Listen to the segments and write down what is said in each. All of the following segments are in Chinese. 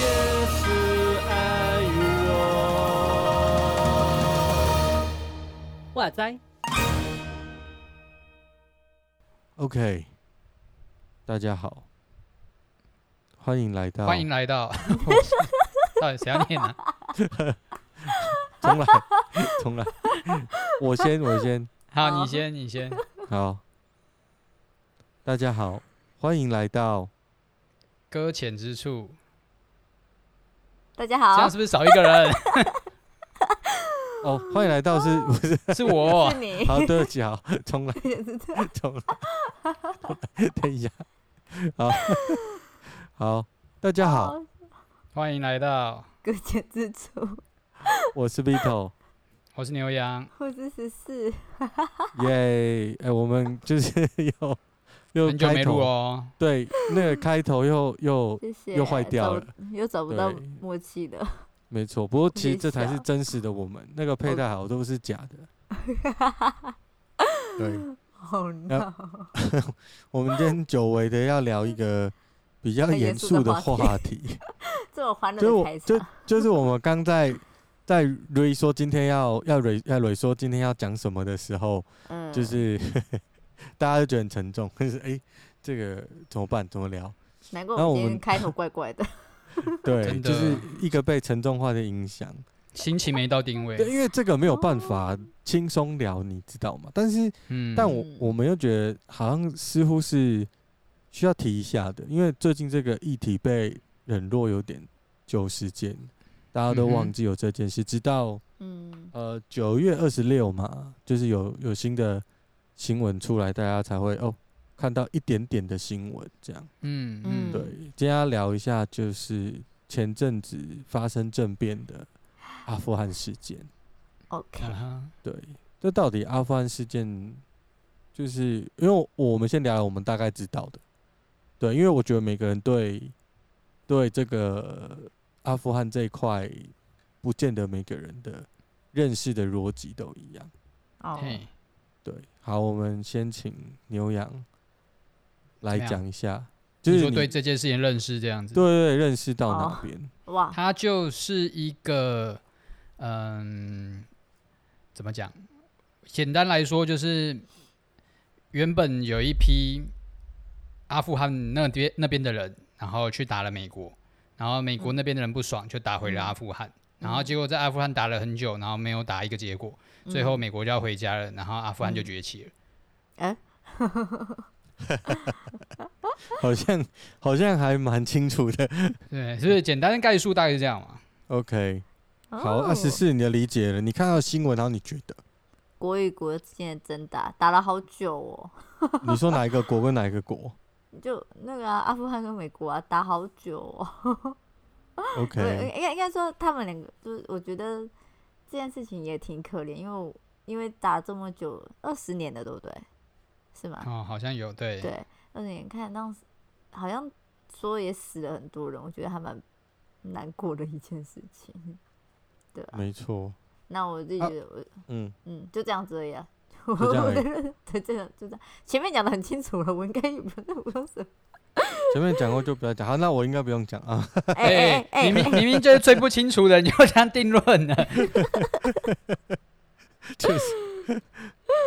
也是爱我。哇塞！OK，大家好，欢迎来到，欢迎来到，到底谁要念呢、啊？重来，重来，我先，我先，好，你先，你先。好，大家好，欢迎来到，搁浅之处，大家好。这样是，不是少一个人？哦，欢迎来到是 不是？是我。是。你。好，对不起，好，重来，重来，等一下，好，好，大家好，，欢迎来到，搁浅之处，我是 Vito，我是牛羊。我是十四，耶，哎，我们就是又 又很久没录开头，哦，对，那个开头又又谢谢。又坏掉了，又找不到默契的。没错，不过其实这才是真实的我们，那个佩戴好都是假的。对，好闹，我们今天久违的要聊一个比较严严肃的话话题，这么欢乐就是我的开就。就是我们刚在在瑞说今天要要瑞要瑞说今天要讲什么的时候，嗯，就是 大家都觉得很沉重，就是哎、这个怎么办？怎么聊？难怪然后我们我们今天开头怪怪的。对，真的就是一个被沉重化的影响。心情没到定位。对，因为这个没有办法轻松聊，你知道吗？但是。嗯，但我嗯我们又觉得好像似乎是需要提一下的，因为最近这个议题被冷落有点久时间，大家都忘记有这件事，直到嗯，呃九月二十六嘛，就是有有新的新闻出来，大家才会哦看到一点点的新闻这样。嗯嗯，嗯。对，今天要聊一下就是前阵子发生政变的阿富汗事件。OK，对，这到底阿富汗事件，就是因为我们先聊聊我们大概知道的，对，因为我觉得每个人对对这个阿富汗这一块，不见得每个人的认识的逻辑都一样。哦，嘿，对，好，我们先请牛羊来讲一下，就就是说对这件事情认识这样子。对对对认识到哪哦边？哇，他就是一个，嗯，怎么讲？简单来说，就是原本有一批阿富汗那边那边的人，然后去打了美国，然后美国那边的人不爽，就打回了阿富汗，然后结果在阿富汗打了很久，然后没有打一个结果，最后美国就要回家了，然后阿富汗就崛起了。哎，好像好像还蛮清楚的。对，所以简单的概述大概是这样嘛。OK，好，哦二十四你的理解了，你看到新闻，然后你觉得？国与国之间的争打打了好久哦，你说哪一个国跟哪一个国就那个啊，阿富汗跟美国啊打好久哦。？OK，应该应该说他们两个，就是我觉得这件事情也挺可怜，因为因为打这么久，二十年了，对不对？是吗？哦，好像有对。对，二十年看当时好像说也死了很多人，我觉得还蛮难过的一件事情，对吧、没错，那我自己觉得我、嗯，嗯就这样子而已啊。就这样而已 对，这样就这样。前面讲的很清楚了，我应该也不用说。前面讲过就不要讲，好，那我应该不用讲啊。哎哎哎明明明明就是最不清楚的，你就这样定论了。就是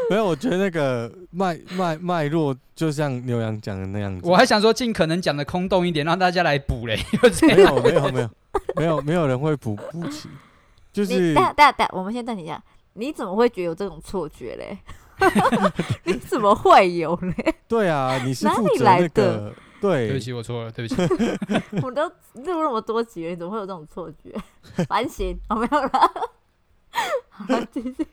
没有，我觉得那个脉脉脉络就像牛羊讲的那样子。我还想说，尽可能讲的空洞一点，让大家来补嘞。没有没有没有没有没有人会补补齐，就是等下等等，我们先暂停一下。你怎么会觉得有这种错觉嘞？你怎么会有嘞？对啊，你是哪里来的个对对不起，我错了，对不起。我都录那么多集了，你怎么会有这种错觉？反省，我、哦、没有了。好了，继续。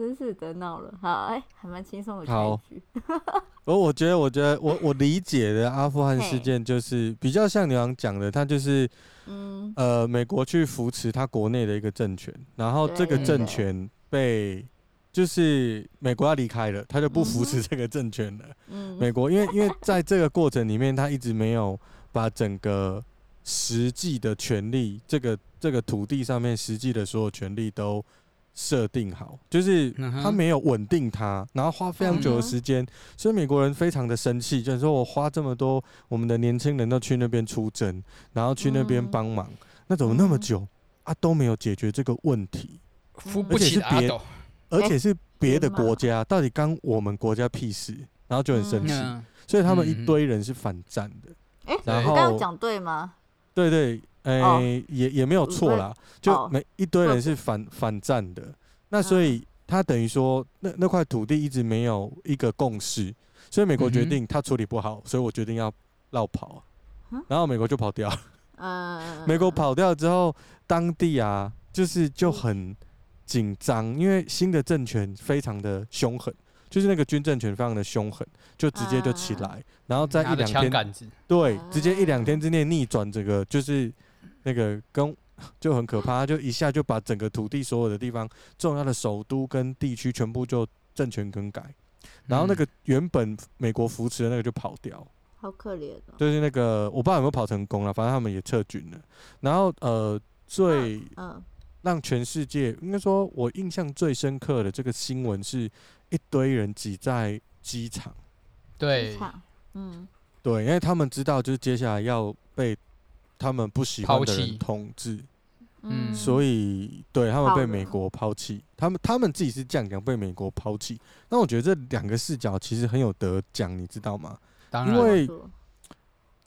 真是得闹了，好，哎、还蛮轻松的开局。而我觉得，我觉得我我理解的阿富汗事件就是比较像牛羊讲的，他就是嗯，呃，美国去扶持他国内的一个政权，然后这个政权被就是美国要离开了，他就不扶持这个政权了。嗯。美国因为因为在这个过程里面，他一直没有把整个实际的权利，这个这个土地上面实际的所有权利都设定好，就是他没有稳定他，然后花非常久的时间，所以美国人非常的生气，就是说我花这么多，我们的年轻人都去那边出征，然后去那边帮忙，嗯那怎么那么久啊都没有解决这个问题？扶不起的阿斗，而且是别的国家，到底干我们国家屁事？然后就很生气，嗯，所以他们一堆人是反战的。哎，然我刚刚后讲对吗？对对，哎、哦也也没有错啦，就哦。每一堆人是反反战的。那所以他等于说，那那块土地一直没有一个共识，所以美国决定他处理不好，所以我决定要绕跑嗯，然后美国就跑掉了。嗯，美国跑掉之后，当地啊，就是就很紧张，因为新的政权非常的凶狠，就是那个军政权非常的凶狠，就直接就起来，然后在一两天，对啊，直接一两天之内逆转这个，就是那个跟 就很可怕，就一下就把整个土地所有的地方重要的首都跟地区全部就政权更改，然后那个原本美国扶持的那个就跑掉。好可怜哦。就是那个我不知道有没有跑成功了，反正他们也撤军了。然后呃，最嗯，让全世界应该说，我印象最深刻的这个新闻是一堆人挤在机场，对，嗯，对，因为他们知道就是接下来要被他们不喜欢的抛弃。人统治，嗯。所以对他们被美国抛弃，他们他们自己是这样讲被美国抛弃。那我觉得这两个视角其实很有得讲，你知道吗？当然，因为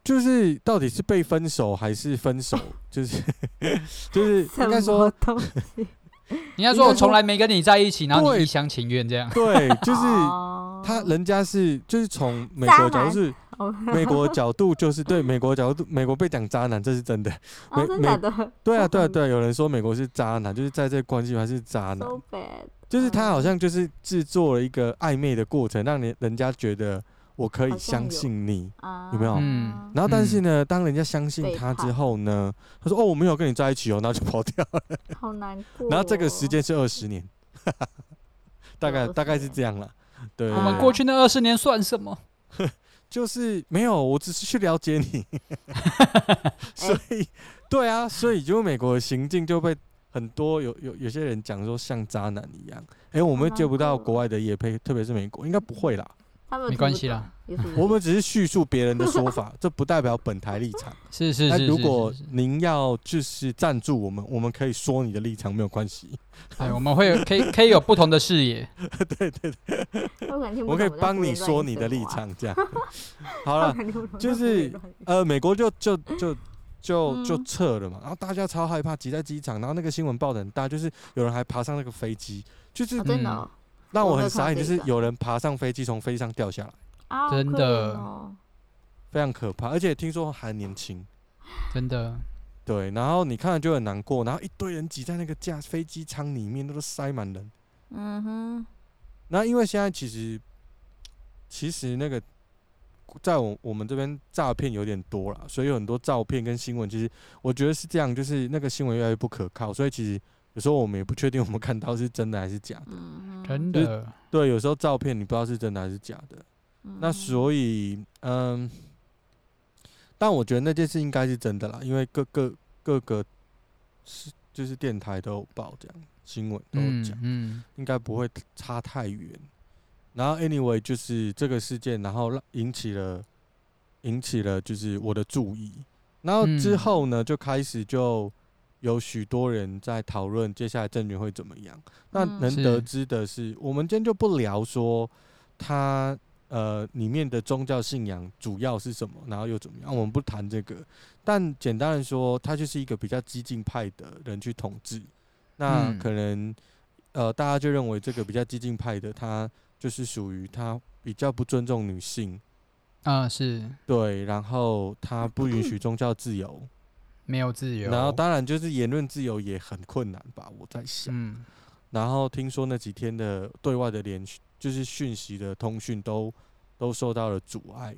就是到底是被分手还是分手，就是 就是应该什说么东西 应该说我从来没跟你在一起，然后你一厢情愿这样，对，就是哦。他人家是就是从美国角度是哦美国角度就是对美国角度，美国被讲渣男，这是真的。美，美真的对啊，对啊，对啊，有人说美国是渣男，就是在这关系还是渣男。就是他好像就是制作了一个暧昧的过程，让人人家觉得我可以相信你。啊，有没有嗯然后但是呢，当人家相信他之后呢，他说哦我没有跟你在一起哦，然后就跑掉了。好难过哦。然后这个时间是二十年，大概大概是这样了。对，我们过去那二十年算什么？就是没有，我只是去了解你，所以对啊，所以就美国的行径就被很多有有有些人讲说像渣男一样。哎、我们接不到国外的业配，特别是美国，应该不会啦。他们没关系啦 我们只是叙述别人的说法，这不代表本台立场。是是是，如果您要就是赞助我们，我们可以说你的立场没有关系。哎，我们会有可以可以有不同的视野，对对对，我可以帮你说你的立。场，这样。好了。就是呃，美国就就就就就嗯撤了嘛，然后大家超害怕，挤在机场，然后那个新闻报的很大，就是有人还爬上那个飞机，就是啊真的哦让我很傻眼，就是有人爬上飞机从飞机上掉下来，啊，真的。哦。非常可怕，而且听说还年轻，真的，对，然后你看了就很难过，然后一堆人挤在那个架飞机舱里面，都是塞满人，嗯哼，那因为现在其实其实那个在我我们这边诈骗有点多了，所以有很多照片跟新闻，其实我觉得是这样，就是那个新闻越来越不可靠，所以其实有时候我们也不确定我们看到是真的还是假的。真的，对，有时候照片你不知道是真的还是假的。嗯那所以，嗯，但我觉得那件事应该是真的啦，因为各个各个是就是电台都有报这样，新闻都讲。嗯，应该不会差太远。然后，anyway，就是这个事件，然后让引起了引起了就是我的注意。然后之后呢，就开始就有许多人在讨论接下来政权会怎么样。那嗯能得知的是，我们今天就不聊说他呃里面的宗教信仰主要是什么，然后又怎么样，我们不谈这个。但简单的说，他就是一个比较激进派的人去统治。那嗯可能呃，大家就认为这个比较激进派的，他就是属于他比较不尊重女性，啊是对，然后他不允许宗教自由，没有自由，然后当然就是言论自由也很困难吧，我在想。嗯。然后听说那几天的对外的联就是讯息的通讯都都受到了阻碍，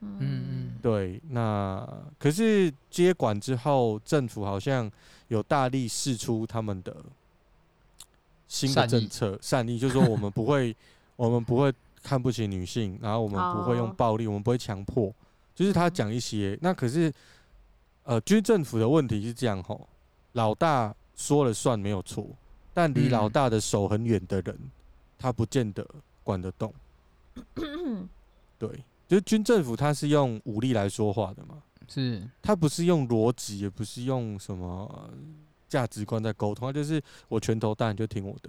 嗯。嗯，对，那可是接管之后，政府好像有大力试出他们的新的政策，善意就是说我们不会，我们不会看不起女性，然后我们不会用哦。暴力，我们不会强迫，就是他讲一些。那可是，呃，军政府的问题是这样吼，老大说了算没有错，但离老嗯大的手很远的人，他不见得管得动。对，就是军政府，他是用武力来说话的嘛，是，他不是用逻辑，也不是用什么价值观在沟通，他就是我拳头大，你就听我的。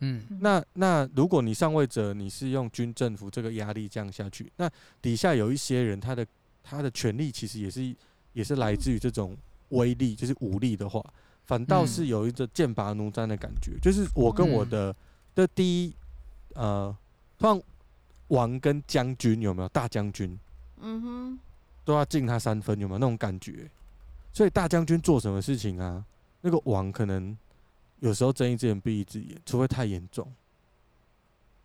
嗯那那如果你上位者你是用军政府这个压力降下去，那底下有一些人他的他的权力其实也是也是来自于这种威力，就是武力的话，反倒是有一个剑拔弩张的感觉。就是我跟我的的第一呃，通常王跟将军有没有大将军嗯哼，都要敬他三分，有没有那种感觉？所以大将军做什么事情啊，那个王可能。有时候睁一只眼闭一只眼，除非太严重，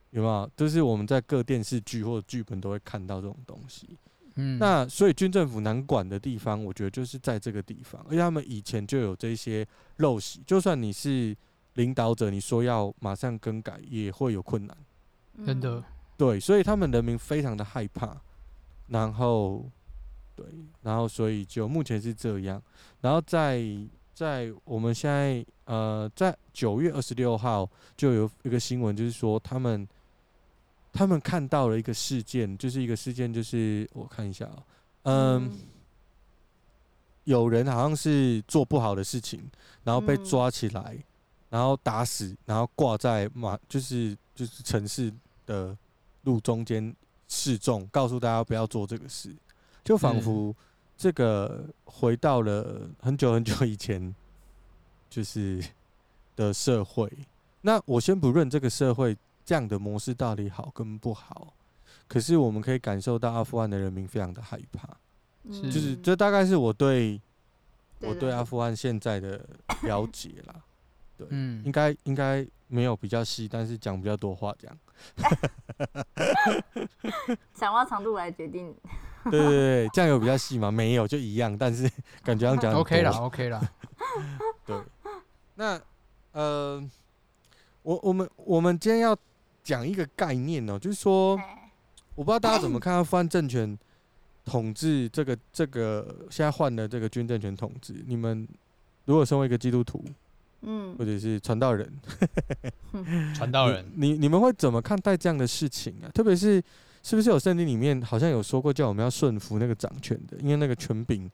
有没有？就是我们在各电视剧或者剧本都会看到这种东西。嗯，那所以军政府难管的地方，我觉得就是在这个地方，而且他们以前就有这些陋习，就算你是领导者，你说要马上更改，也会有困难。真的，对，所以他们人民非常的害怕，然后对，然后所以就目前是这样，然后在。在我们现在，呃，在九月二十六号就有一个新闻，就是说他们他们看到了一个事件，就是一个事件，就是我看一下啊，嗯，嗯有人好像是做不好的事情，然后被抓起来，然后打死，然后挂在马，就是就是城市的路中间示众，告诉大家不要做这个事，就仿佛。这个回到了很久很久以前，就是的社会。那我先不论这个社会这样的模式到底好跟不好，可是我们可以感受到阿富汗的人民非常的害怕。嗯就是这大概是我对对我对阿富汗现在的了解啦。对，嗯应该应该没有比较细，但是讲比较多话这样。讲话长度来决定。对对对，这样有比较细吗？没有，就一样，但是感觉上讲 OK 了，OK 了。对，那呃，我我们我们今天要讲一个概念哦、喔，就是说，我不知道大家怎么看阿富汗政权统治这个这个现在换的这个军政权统治，你们如果身为一个基督徒，嗯或者是传道人，传道人，你你，你们会怎么看待这样的事情啊？特别是。是不是有圣经里面好像有说过，叫我们要顺服那个掌权的，因为那个权柄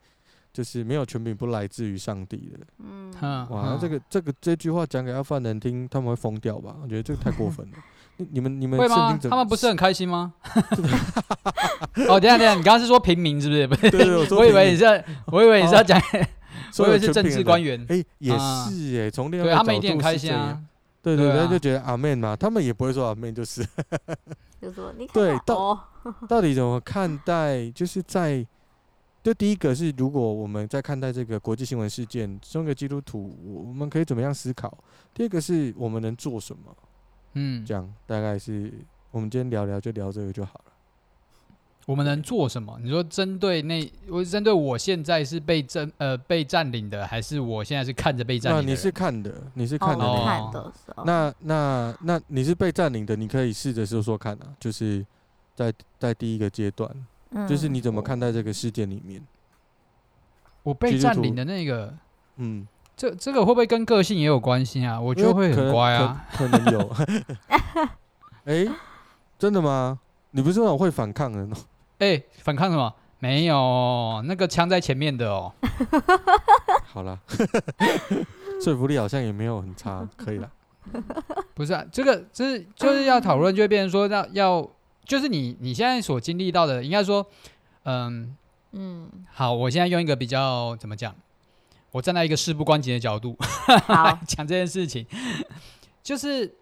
就是没有权柄不来自于上帝的。嗯，哇，这个这个这句话讲给阿富汗人听，他们会疯掉吧？我觉得这个太过分了。你你们你们会吗？他们不是很开心吗？哦，等下等下，你刚刚是说平民是不是？不是，对对，我 我以为你是要，我以为你是要讲，我以为是政治官员。哎，也是哎，从另外对他们一定很开心啊。对对对，就觉得阿门嘛，他们也不会说阿门，就是。就说你对，到到底怎么看待？就是在，就第一个是，如果我们在看待这个国际新闻事件，身为基督徒，我们可以怎么样思考？第二个是我们能做什么？嗯，这样大概是我们今天聊聊，就聊这个就好了。我们能做什么？你说针对那，我针对我现在是被占呃被占领的，还是我现在是看着被占领的？你是看的，你是看的，哦、看的时候。那那那你是被占领的，你可以试着说说看啊，就是在在第一个阶段，嗯、就是你怎么看待这个事件里面？我被占领的那个，嗯，这这个会不会跟个性也有关系啊？我觉得会很乖啊，可，可，可能有。哎、欸，真的吗？你不是那种会反抗的那种？哎、欸，反抗什么？没有，那个枪在前面的哦。好了，说服力好像也没有很差，可以了。不是啊，这个就是就是要讨论，就会变成说要要，就是你你现在所经历到的，应该说，嗯嗯，好，我现在用一个比较怎么讲？我站在一个事不关己的角度来 讲这件事情，就是。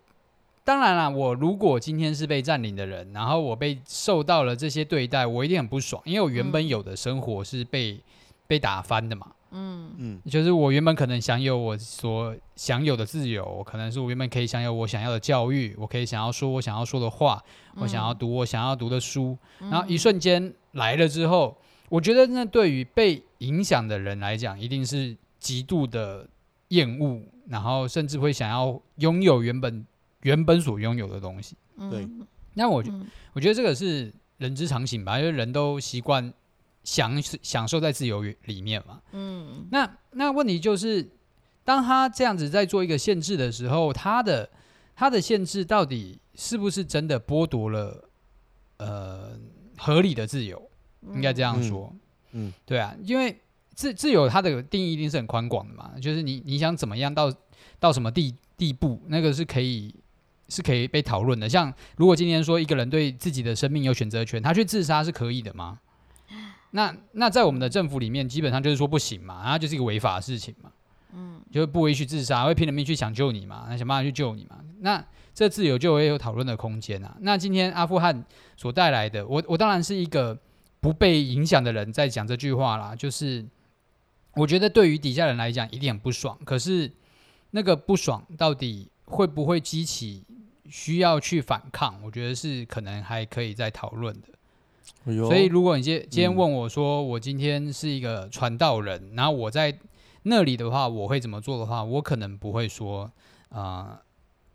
当然啦，我如果今天是被占领的人，然后我被受到了这些对待，我一定很不爽，因为我原本有的生活是被、嗯、被打翻的嘛。嗯嗯，就是我原本可能享有我所享有的自由，可能是我原本可以享有我想要的教育，我可以想要说我想要说的话，嗯、我想要读我想要读的书，嗯、然后一瞬间来了之后，我觉得那对于被影响的人来讲，一定是极度的厌恶，然后甚至会想要拥有原本。原本所拥有的东西，对，那我觉我觉得这个是人之常情吧，因为人都习惯享享受在自由里面嘛。嗯，那那问题就是，当他这样子在做一个限制的时候，他的他的限制到底是不是真的剥夺了呃合理的自由？应该这样说，嗯，对啊，因为自自由它的定义一定是很宽广的嘛，就是你你想怎么样到到什么地地步，那个是可以是可以被讨论的。像如果今天说一个人对自己的生命有选择权，他去自杀是可以的吗？那那在我们的政府里面，基本上就是说不行嘛，然后就是一个违法的事情嘛，嗯，就是不允许自杀，会拼了命去抢救你嘛，那想办法去救你嘛，那这自由就会有讨论的空间啊。那今天阿富汗所带来的，我我当然是一个。不被影响的人在讲这句话啦，就是我觉得对于底下人来讲一定很不爽，可是那个不爽到底会不会激起需要去反抗？我觉得是可能还可以再讨论的。哎，所以如果你今今天问我说，我今天是一个传道人，嗯，然后我在那里的话，我会怎么做的话，我可能不会说啊，呃，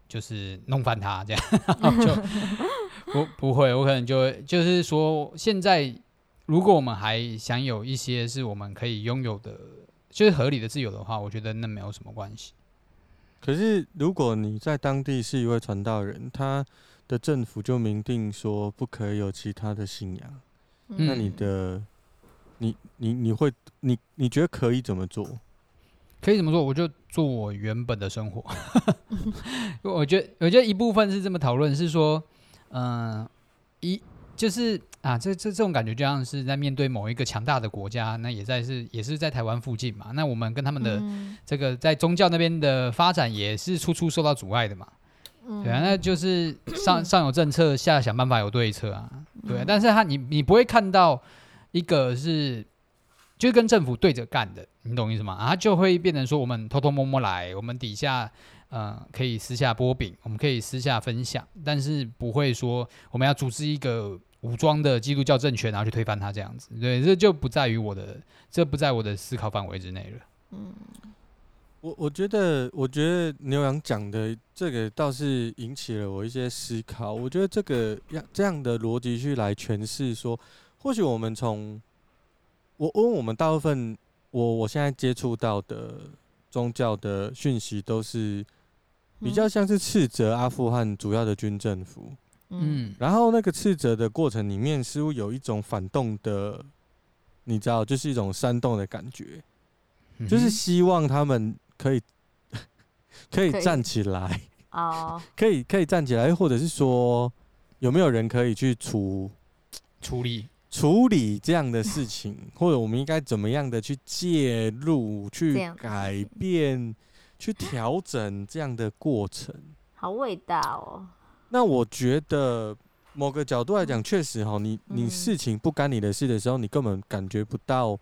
就是弄翻他这样，就 不不会，我可能就会就是说现在。如果我们还享有一些是我们可以拥有的，就是合理的自由的话，我觉得那没有什么关系。可是，如果你在当地是一位传道人，他的政府就明定说不可以有其他的信仰，嗯、那你的，你你你会，你你觉得可以怎么做？可以怎么做？我就做我原本的生活。我觉得，我觉得一部分是这么讨论，是说，嗯、呃，一。就是啊，这这这种感觉就像是在面对某一个强大的国家，那也在是也是在台湾附近嘛。那我们跟他们的这个在宗教那边的发展也是处处受到阻碍的嘛。对啊，那就是上上有政策，下想办法有对策啊。对啊，但是他你你不会看到一个是就是跟政府对着干的，你懂意思吗？啊，就会变成说我们偷偷摸摸来，我们底下。嗯，可以私下擘饼，我们可以私下分享，但是不会说我们要组织一个武装的基督教政权，然后去推翻他这样子。对，这就不在于我的，这不在我的思考范围之内了。嗯，我我觉得，我觉得牛羊讲的这个倒是引起了我一些思考。我觉得这个样这样的逻辑去来诠释说，或许我们从我因为我们大部分我我现在接触到的宗教的讯息都是。比较像是斥责阿富汗主要的军政府，嗯，然后那个斥责的过程里面，似乎有一种反动的，你知道，就是一种煽动的感觉，就是希望他们可以 可以站起来。哦，可以可以站起来，或者是说有没有人可以去处处理。处理这样的事情，或者我们应该怎么样的去介入去改变。去调整这样的过程，好伟大哦！那我觉得某个角度来讲，确实哈，你你事情不干你的事的时候，你根本感觉不到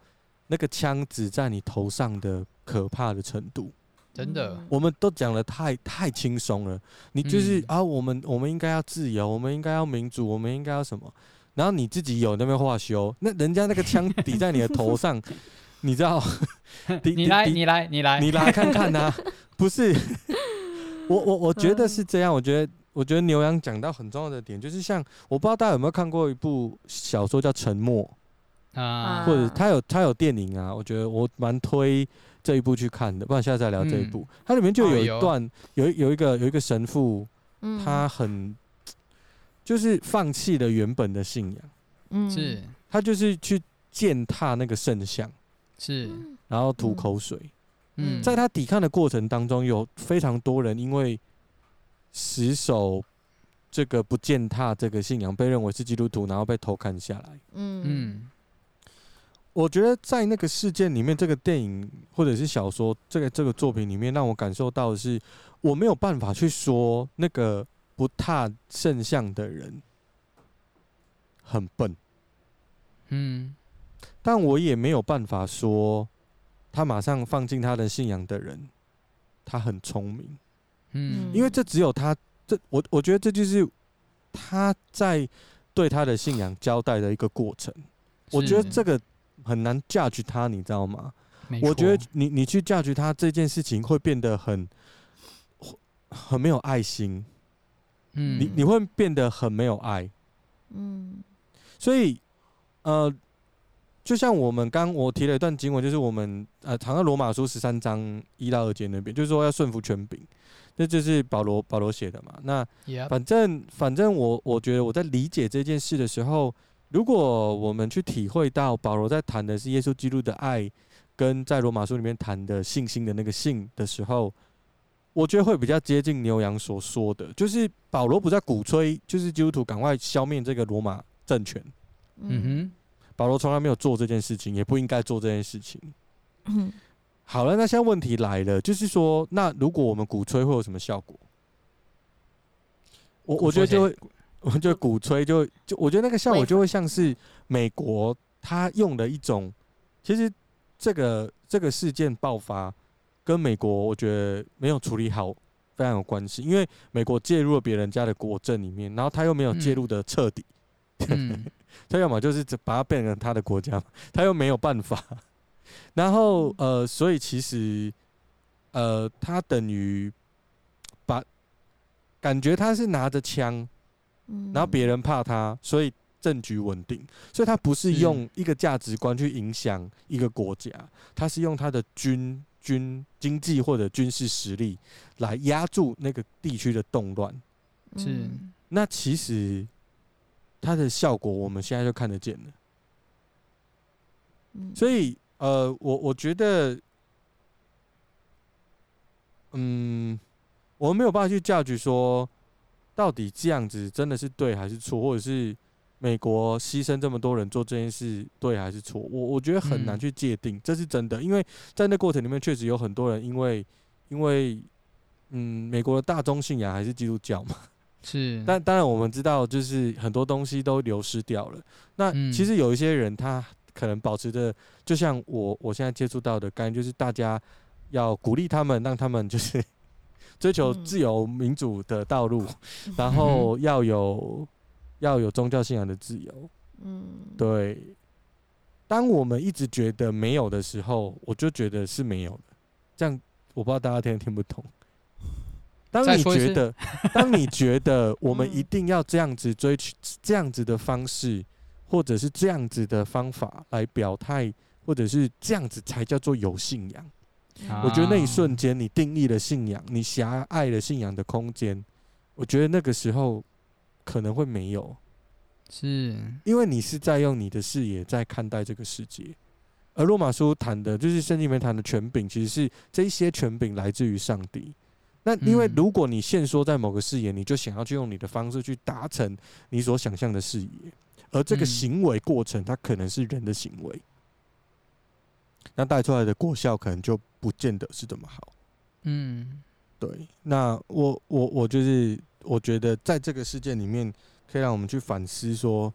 那个枪指在你头上的可怕的程度。真的，我们都讲的太太轻松了。你就是啊，我们我们应该要自由，我们应该要民主，我们应该要什么？然后你自己有那边话修，那人家那个枪抵在你的头上。你知道？你来，你来，你来，你来看看呐！不是，我我我觉得是这样。我觉得，我觉得牛羊讲到很重要的点，就是像我不知道大家有没有看过一部小说叫《沉默》啊，或者他有他有电影啊。我觉得我蛮推这一部去看的，不然下次再聊这一部。它里面就有一段，有有一个有一个神父，他很就是放弃了原本的信仰，嗯，是他就是去践踏那个圣像。是，然后吐口水。嗯，在他抵抗的过程当中，有非常多人因为死守这个不践踏这个信仰，被认为是基督徒，然后被偷看下来。嗯嗯，我觉得在那个事件里面，这个电影或者是小说，这个这个作品里面，让我感受到的是，我没有办法去说那个不踏圣像的人很笨。嗯。但我也没有办法说，他马上放进他的信仰的人，他很聪明，嗯，因为这只有他，这我我觉得这就是他在对他的信仰交代的一个过程。我觉得这个很难 judge 他，你知道吗？我觉得你你去 judge 他这件事情会变得很很没有爱心，嗯，你你会变得很没有爱，嗯，所以呃。就像我们刚我提了一段经文，就是我们呃，藏在罗马书十三章一到二节那边，就是说要顺服权柄，那就是保罗保罗写的嘛。那反正反正我我觉得我在理解这件事的时候，如果我们去体会到保罗在谈的是耶稣基督的爱，跟在罗马书里面谈的信心的那个信的时候，我觉得会比较接近牛羊所说的，就是保罗不在鼓吹，就是基督徒赶快消灭这个罗马政权。嗯哼，保罗从来没有做这件事情，也不应该做这件事情。嗯好了，那现在问题来了，就是说，那如果我们鼓吹会有什么效果？我我觉得就会，我觉得鼓吹就就，我觉得那个效果就会像是美国他用的一种，其实这个这个事件爆发跟美国我觉得没有处理好非常有关系，因为美国介入了别人家的国政里面，然后他又没有介入的彻底，嗯。他要么就是把它变成他的国家，他又没有办法，然后呃，所以其实呃，他等于把感觉他是拿着枪。嗯然后别人怕他，所以政局稳定。所以他不是用一个价值观去影响一个国家，他是用他的军军经济或者军事实力来压住那个地区的动乱。是嗯那其实它的效果我们现在就看得见了。嗯所以呃，我我觉得，嗯，我们没有办法去 judge 说。到底这样子真的是对还是错，或者是美国牺牲这么多人做这件事对还是错？我我觉得很难去界定，这是真的，因为在那过程里面确实有很多人因为因为嗯，美国的大宗信仰还是基督教嘛，是，但当然我们知道，就是很多东西都流失掉了。那其实有一些人他可能保持着，就像我我现在接触到的概念，就是大家要鼓励他们，让他们就是。追求自由民主的道路，嗯、然后要有要有宗教信仰的自由。嗯，对。当我们一直觉得没有的时候，我就觉得是没有的。这样我不知道大家听不听不懂。当你觉得，当你觉得我们 一定要这样子追求这样子的方式，或者是这样子的方法来表态，或者是这样子才叫做有信仰。我觉得那一瞬间，你定义了信仰，你狭隘了信仰的空间。我觉得那个时候可能会没有，是因为你是在用你的视野在看待这个世界。而罗马书谈的，就是圣经里面谈的权柄，其实是这些权柄来自于上帝。那因为如果你限缩在某个视野，你就想要去用你的方式去达成你所想象的视野，而这个行为过程，它可能是人的行为。那带出来的果效可能就不见得是这么好。嗯，对。那我我我就是我觉得在这个事件里面，可以让我们去反思说，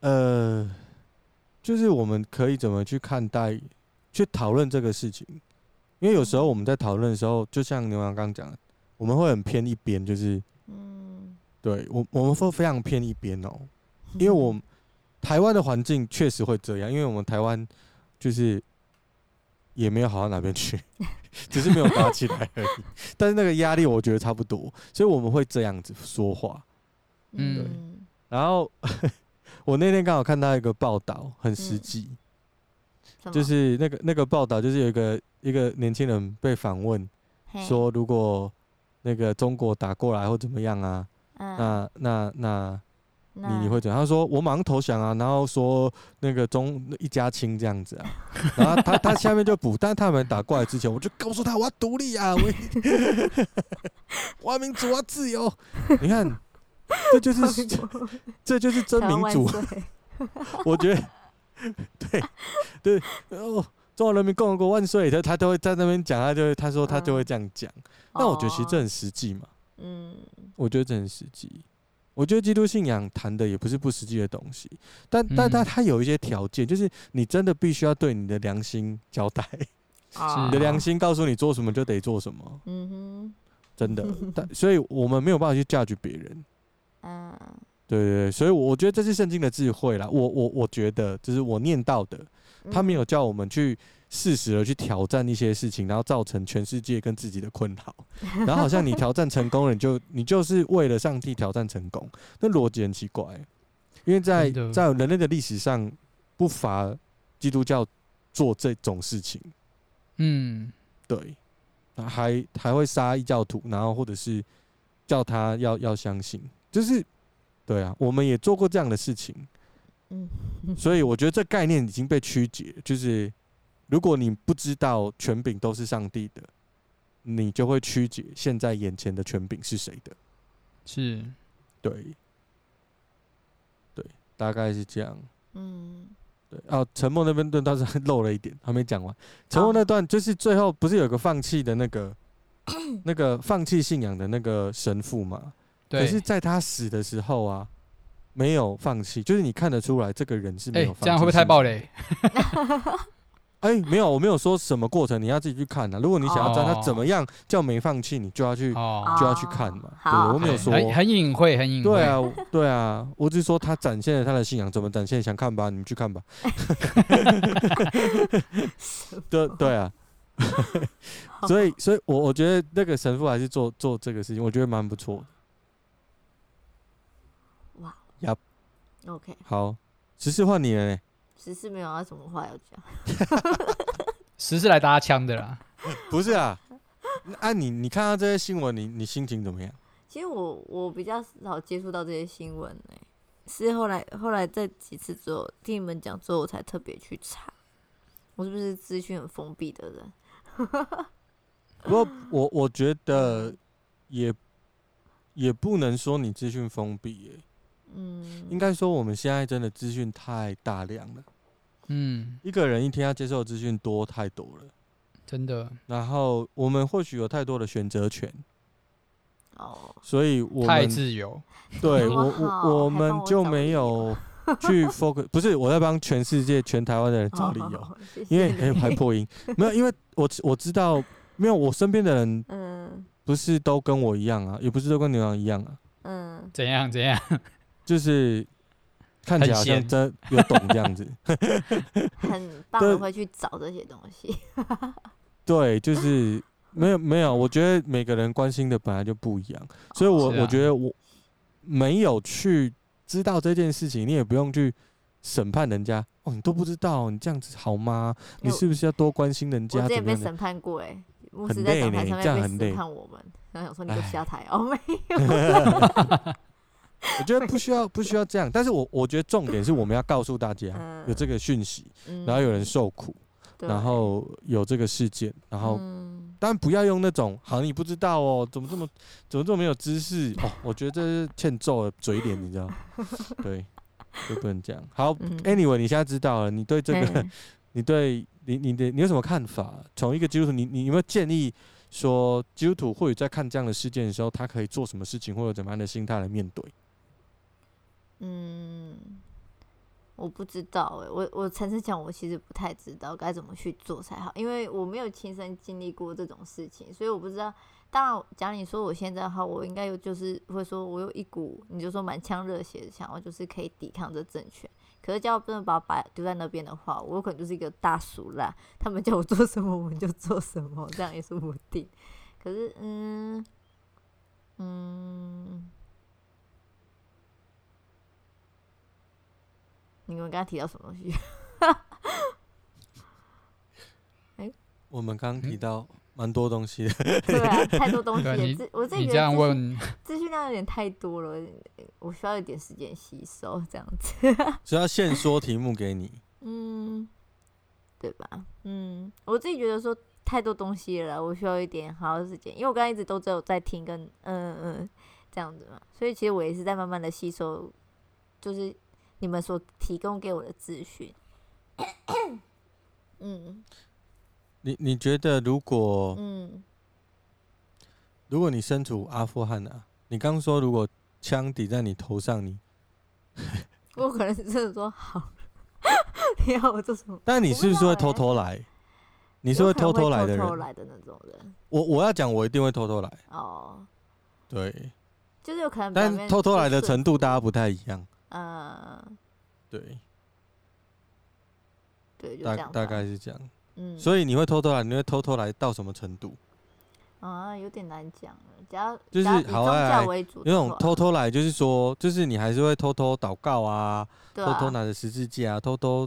呃，就是我们可以怎么去看待、去讨论这个事情。因为有时候我们在讨论的时候，就像牛羊刚刚讲的，我们会很偏一边，就是，嗯，对我我们会非常偏一边哦，因为我台湾的环境确实会这样，因为我们台湾。就是也没有好到哪边去，只是没有打起来而已。但是那个压力，我觉得差不多，所以我们会这样子说话。嗯，对。然后 我那天刚好看到一个报道，很实际，就是那个那个报道，就是有一个一个年轻人被访问，说如果那个中国打过来或怎么样啊，那那那。你你会怎样？他说我马上投降啊，然后说那个中一家亲这样子啊，然后他他下面就补，但他们打过来之前，我就告诉他我要独立啊，我 我要民主，我要自由。你看，这就是 这就是真民主。我觉得对对哦，中华人民共和国万岁！他他都会在那边讲，他就会他说他就会这样讲。但我觉得其实这很实际嘛，嗯，我觉得这很实际。我觉得基督信仰谈的也不是不实际的东西，但但但它有一些条件，就是你真的必须要对你的良心交代，你的良心告诉你做什么就得做什么。嗯哼，真的，但所以我们没有办法去 judge 别人。嗯，对对对，所以我觉得这是圣经的智慧啦。我我我觉得，就是我念到的，他没有叫我们去。适时的去挑战一些事情，然后造成全世界跟自己的困扰，然后好像你挑战成功了，你就你就是为了上帝挑战成功，那逻辑很奇怪。因为在在人类的历史上，不乏基督教做这种事情。嗯，对，还还会杀异教徒，然后或者是叫他要要相信，就是对啊，我们也做过这样的事情。嗯，所以我觉得这概念已经被曲解，就是如果你不知道权柄都是上帝的，你就会曲解现在眼前的权柄是谁的。是，对，对，大概是这样。嗯，对，哦，沉默那边段倒是漏了一点，还没讲完。沉默那段就是最后不是有个放弃的那个，那个放弃信仰的那个神父嘛？对。可是在他死的时候啊。没有放弃，就是你看得出来这个人是没有放弃。这样会不会太暴雷？哎，没有，我没有说什么过程，你要自己去看呐。如果你想要知道他怎么样叫没放弃，你就要去就要去看嘛。对，我没有说很很隐晦，很隐晦。对啊，对啊，我只是说他展现了他的信仰，怎么展现？想看吧，你们去看吧。对对啊，所以所以，我我觉得那个神父还是做做这个事情，我觉得蛮不错的。OK，好，十四换你了呢。十四没有啊，什么话要讲？十四来搭枪的啦。不是啊，按、啊、你你看到这些新闻，你你心情怎么样？其实我我比较少接触到这些新闻呢、欸，是后来后来这几次之后听你们讲之后，我才特别去查，我是不是资讯很封闭的人？不过我我觉得也也不能说你资讯封闭耶。嗯，应该说我们现在真的资讯太大量了。嗯，一个人一天要接受的资讯多太多了，真的。然后我们或许有太多的选择权。哦，所以我们太自由。对我我我们就没有去 focus，不是我在帮全世界全台湾的人找理由，因为还有还破音，没有，因为我我知道，没有我身边的人，嗯，不是都跟我一样啊，也不是都跟牛羊一样啊，嗯，怎样怎样。就是看起来好像真有懂这样子，很 棒的会去找这些东西。对，就是没有没有，我觉得每个人关心的本来就不一样，所以我我觉得我没有去知道这件事情，你也不用去审判人家。哦，你都不知道，你这样子好吗？你是不是要多关心人家？我之前被审判过，哎，很累呢，这样很累。审判我们，然后想说你就下台哦，没有。我觉得不需要不需要这样，但是我我觉得重点是我们要告诉大家有这个讯息，然后有人受苦，然后有这个事件，然后当然不要用那种好像你不知道哦，怎么这么怎么这么没有知识哦，我觉得这是欠揍的嘴脸，你知道？对，就不能这样。好，Anyway，你现在知道了，你对这个，你对你你的你有什么看法？从一个基督徒，你你有没有建议说基督徒或者在看这样的事件的时候，他可以做什么事情，或者怎么样的心态来面对？嗯，我不知道哎，我我诚实讲，我其实不太知道该怎么去做才好，因为我没有亲身经历过这种事情，所以我不知道。当然，讲你说我现在的话，我应该有就是会说，我有一股你就说满腔热血的想要，就是可以抵抗这政权。可是，叫我不能把把丢在那边的话，我有可能就是一个大俗啦，他们叫我做什么，我们就做什么，这样也说不定。可是，嗯嗯。你们刚刚提到什么东西？哎，我们刚刚提到蛮多东西的，对啊，太多东西了。你我自己觉得资讯量有点太多了，我需要一点时间吸收，这样子。只要现说题目给你，嗯，对吧？嗯，我自己觉得说太多东西了，我需要一点好好时间，因为我刚刚一直都只有在听跟嗯嗯这样子嘛，所以其实我也是在慢慢的吸收，就是。你们所提供给我的资讯，嗯，你你觉得如果，嗯，如果你身处阿富汗啊，你刚说如果枪抵在你头上，你，我可能是真的说好，你要我做什么？但你是不是会偷偷来？你是会偷偷来的人，偷偷来的那种人。我我要讲，我一定会偷偷来。哦，对，就是有可能，但偷偷来的程度大家不太一样。嗯，对，对，大大概是这样。嗯，所以你会偷偷来，你会偷偷来到什么程度？啊，有点难讲了。只要就是好啊，那种偷偷来，就是说，就是你还是会偷偷祷告啊，偷偷拿着十字架啊，偷偷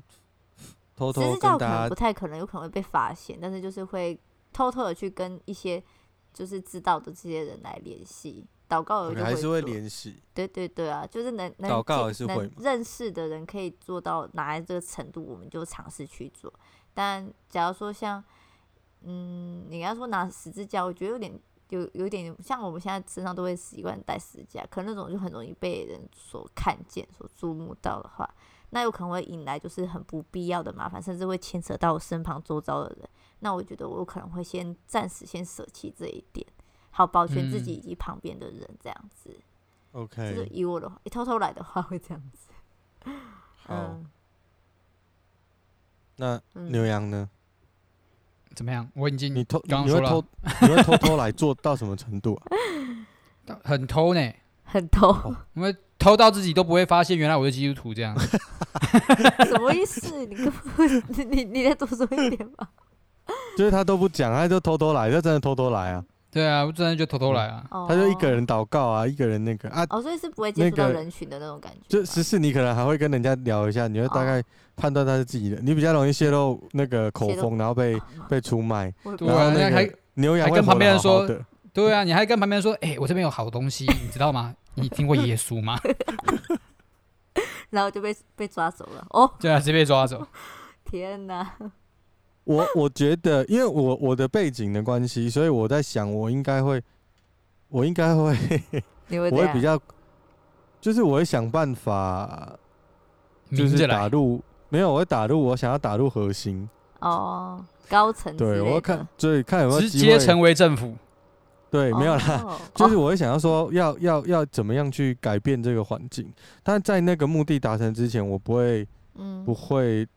偷偷跟大家能不太可能，有可能会被发现，但是就是会偷偷的去跟一些就是知道的这些人来联系，祷告有就还是会联系。对对对啊，就是能能祷告还是会能认识的人可以做到哪来这个程度，我们就尝试去做。但假如说像，嗯，你刚说拿十字架，我觉得有点有有点像我们现在身上都会习惯带十字架，可能那种就很容易被人所看见、所注目到的话，那有可能会引来就是很不必要的麻烦，甚至会牵扯到我身旁周遭的人。那我觉得我可能会先暂时先舍弃这一点，好保全自己以及旁边的人，这样子。嗯、OK，就是以我的话，偷偷来的话会这样子。好，嗯那嗯牛羊呢？怎么样？我已经你偷刚刚说了你会偷你会偷偷来做到什么程度啊？很偷呢，很偷，因为偷到自己都不会发现，原来我是基督徒这样。什么意思？你根本你你你再多说一点吧。就是他都不讲，他就偷偷来，他真的偷偷来啊！对啊，我真的就偷偷来啊。哦他就一个人祷告啊，一个人那个啊，哦，所以是不会接触到人群的那种感觉吗。就十四你可能还会跟人家聊一下，你会大概判断他是自己的，你比较容易泄露那个口风，然后被哦被出卖，对啊那还个牛羊还跟旁边人说对啊，你还跟旁边人说，哎、我这边有好东西，你知道吗？你听过耶稣吗？然后就被被抓走了。哦，对啊，直接被抓走。天哪！我我觉得，因为我我的背景的关系，所以我在想，我应该会，我应该会，你会我会比较，就是我会想办法，就是打入，没有，我会打入我想要打入核心，哦，高层对，我要看，对，看有没有直机会接，成为政府。对，没有啦。哦就是我会想要说要，要要要怎么样去改变这个环境，但在那个目的达成之前，我不会嗯。不会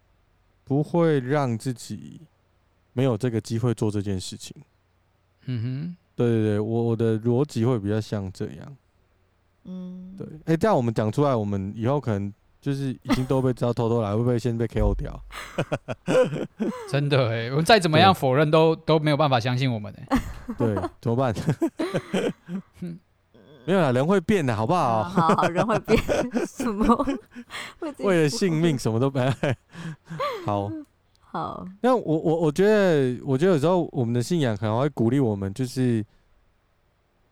不会让自己没有这个机会做这件事情。嗯对对对，我我的逻辑会比较像这样。嗯，对，哎、这样我们讲出来，我们以后可能就是已经都被知道偷偷来，会不会先被 KO 掉？真的哎，我们再怎么样否认都都没有办法相信我们哎。对，怎么办？没有啦，人会变的，好不啊好？好好，人会变 什么？为了性命，什么都没。好。好，那我我我觉得，我觉得有时候我们的信仰可能会鼓励我们，就是，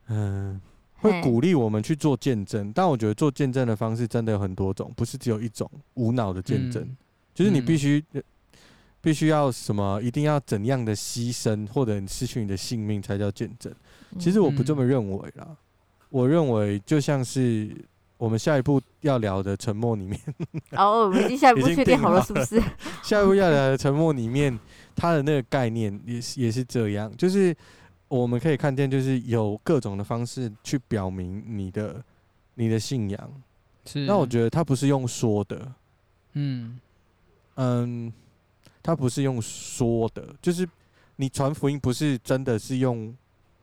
嗯、会鼓励我们去做见证。但我觉得做见证的方式真的有很多种，不是只有一种无脑的见证。嗯就是你嗯必须、必须要什么，一定要怎样的牺牲，或者你失去你的性命才叫见证。其实我不这么认为啦，我认为就像是我们下一步要聊的《沉默》里面。哦，我们已经下一步确定好了，是不是？下一步要聊的沉默里面，它的那个概念也是也是这样，就是我们可以看见，就是有各种的方式去表明你的你的信仰。是。那我觉得它不是用说的，嗯嗯，它不是用说的，就是你传福音不是真的是用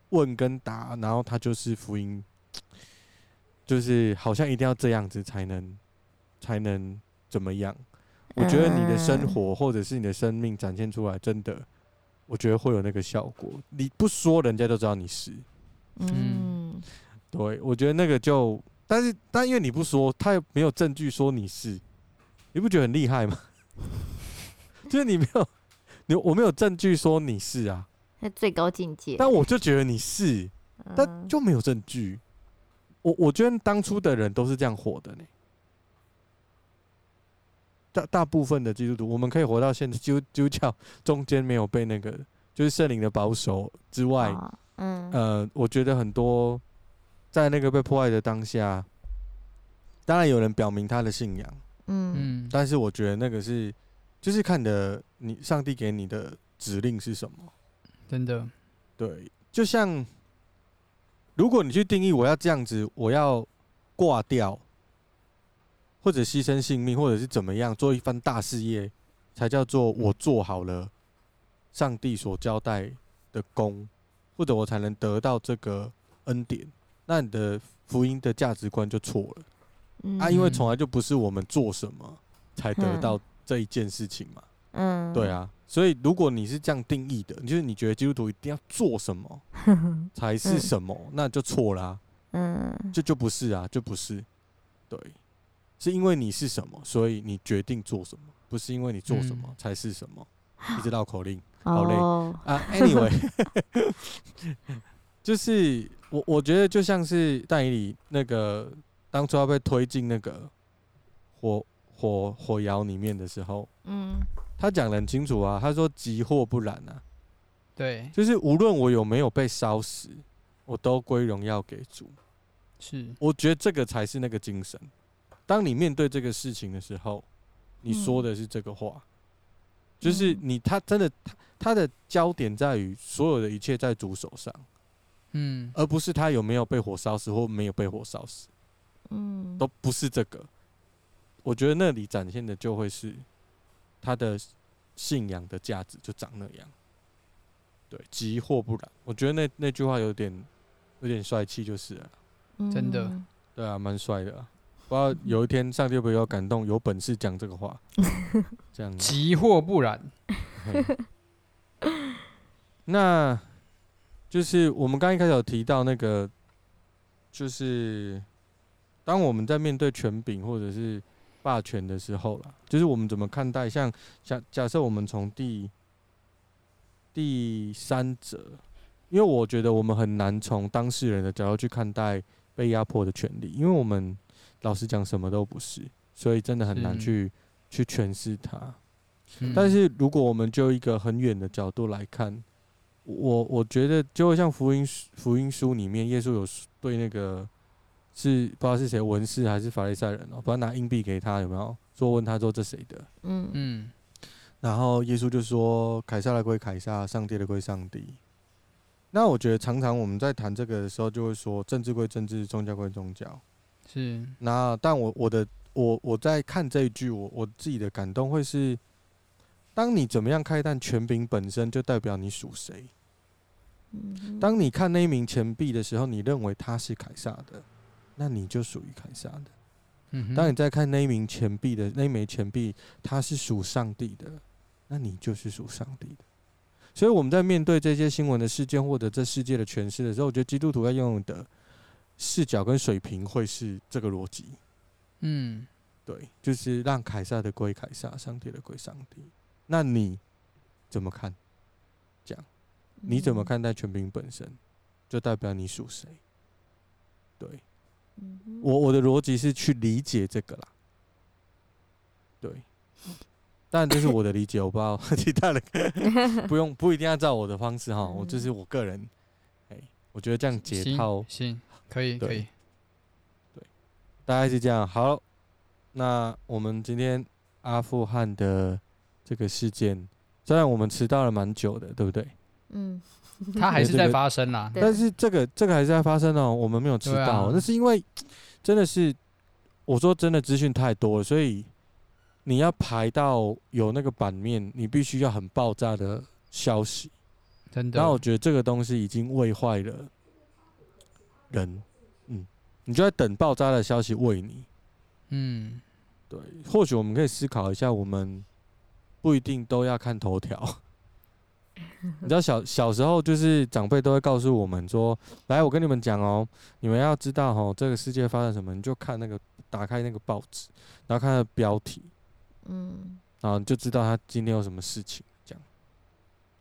问跟答，然后它就是福音，就是好像一定要这样子才能才能怎么样。我觉得你的生活或者是你的生命展现出来，真的，我觉得会有那个效果。你不说，人家都知道你是。嗯，对，我觉得那个就，但是但因为你不说，他又没有证据说你是，你不觉得很厉害吗？就是你没有，你我没有证据说你是啊，那最高境界。但我就觉得你是，但嗯就没有证据。我我觉得当初的人都是这样活的呢。大大部分的基督徒，我们可以活到现在，基督基督教 中间没有被那个就是圣灵的保守之外，哦嗯呃，我觉得很多在那个被破坏的当下，当然有人表明他的信仰，嗯嗯但是我觉得那个是就是看的你上帝给你的指令是什么。真的，对，就像如果你去定义我要这样子，我要挂掉，或者牺牲性命，或者是怎么样做一番大事业，才叫做我做好了上帝所交代的功，或者我才能得到这个恩典。那你的福音的价值观就错了嗯啊，因为从来就不是我们做什么才得到这一件事情嘛。嗯。对啊，所以如果你是这样定义的，就是你觉得基督徒一定要做什么 才是什么，那就错啦、嗯。这就不是啊，就不是。对，是因为你是什么，所以你决定做什么。不是因为你做什么嗯。才是什么，一直绕口令。好累。哦，啊，anyway，就是我我觉得就像是但以理那个当初要被推进那个火火火窑里面的时候，嗯。他讲的很清楚啊，他说急祸不燃啊，对，就是无论我有没有被烧死，我都归荣耀给主。是，我觉得这个才是那个精神。当你面对这个事情的时候，你说的是这个话，就是你他真的他他的焦点在于所有的一切在主手上，嗯，而不是他有没有被火烧死或没有被火烧死，嗯，都不是这个。我觉得那里展现的就会是他的信仰的价值，就长那样。对，急或不然。我觉得那那句话有点有点帅气，就是了。真的嗯对啊，蛮帅的、啊。不知道有一天上帝会不会有感动，有本事讲这个话，这样子。急祸不然，那就是我们刚一开始有提到那个，就是当我们在面对权柄或者是霸权的时候了，就是我们怎么看待？像假假设我们从第第三者，因为我觉得我们很难从当事人的角度去看待被压迫的权利，因为我们老实讲什么都不是，所以真的很难去去诠释它。嗯但是如果我们就一个很远的角度来看，我我觉得就会像福音福音书里面，耶稣有对那个是不知道是谁文士还是法利赛人哦、喔，不知道拿硬币给他有没有？说问他说这谁的？嗯嗯，然后耶稣就说凯撒的归凯撒，上帝的归上帝。那我觉得常常我们在谈这个的时候，就会说政治归政治，宗教归宗教。是，那但我我的我我在看这一句，我我自己的感动会是，当你怎么样看待权柄本身，就代表你属谁。嗯，当你看那一名钱币的时候，你认为他是凯撒的，那你就属于凯撒的。嗯，当你在看那一名钱币的那一枚钱币，它是属上帝的，那你就是属上帝的。所以我们在面对这些新闻的事件或者这世界的诠释的时候，我觉得基督徒要拥有的视角跟水平会是这个逻辑。嗯，对，就是让凯撒的归凯撒，上帝的归上帝。那你怎么看？这样你怎么看待权柄本身，就代表你属谁？对嗯？我我的逻辑是去理解这个啦。对，但这是我的理解，我不知道 其他人不用不一定要照我的方式哈，我这是我个人。哎，我觉得这样解套行，可以对可以，对大概是这样。好，那我们今天阿富汗的这个事件，虽然我们迟到了蛮久的，对不对？嗯，它还是在发生啦，但是这个这个还是在发生哦，我们没有迟对到，啊。那是因为真的是我说真的资讯太多了，所以你要排到有那个版面，你必须要很爆炸的消息。真的。然后我，觉得这个东西已经喂坏了人，嗯，你就在等爆炸的消息喂你。嗯，对，或许我们可以思考一下，我们不一定都要看头条。你知道小小时候就是长辈都会告诉我们说：“来，我跟你们讲哦，你们要知道哦，这个世界发生什么，你就看那个打开那个报纸，然后看它的标题，嗯，然后你就知道他今天有什么事情。”这样。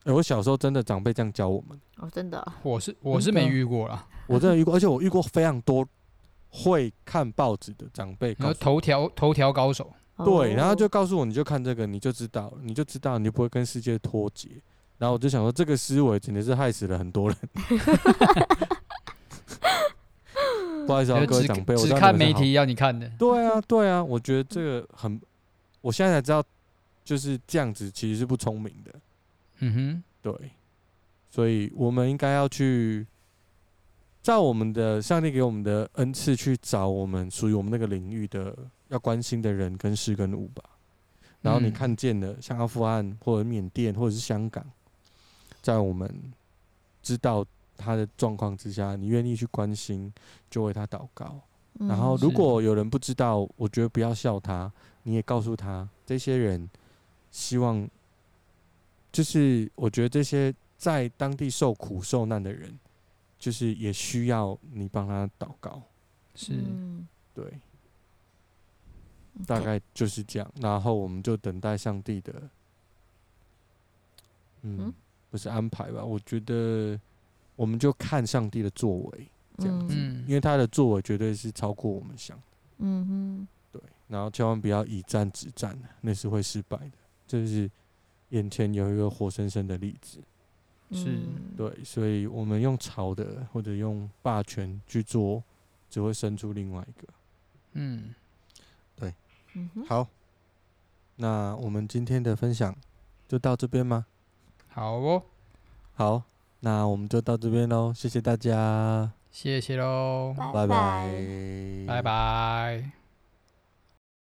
哎、我小时候真的长辈这样教我们，哦，真的哦，我是我是没遇过啦，我真的遇过，而且我遇过非常多会看报纸的长辈。头条头条高手，对，然后就哦告诉我，你就看这个，你就知道，你就知道，你就不会跟世界脱节。然后我就想说，这个思维简直是害死了很多人。不好意思啊，各位长辈，我知只看媒体要你看的，对啊，对啊，我觉得这个很，我现在才知道，就是这样子其实是不聪明的。嗯哼，对，所以我们应该要去照我们的上帝给我们的恩赐去找我们属于我们那个领域的要关心的人跟事跟物吧。然后你嗯看见了像阿富汗或者缅甸或者是香港，在我们知道他的状况之下，你愿意去关心，就为他祷告。嗯然后如果有人不知道，我觉得不要笑他，你也告诉他，这些人希望，就是我觉得这些在当地受苦受难的人，就是也需要你帮他祷告。是，嗯对，大概就是这样。然后我们就等待上帝的，嗯，嗯不是安排吧？我觉得我们就看上帝的作为，这样子，嗯因为他的作为绝对是超过我们想的。嗯哼，对，然后千万不要以战止战，那是会失败的。就是眼前有一个活生生的例子，是嗯对，所以我们用吵的或者用霸权去做，只会生出另外一个。嗯，嗯哼，好，那我们今天的分享就到这边吗？好哦，好，那我们就到这边喽，谢谢大家，谢谢喽，拜拜。拜拜，拜拜。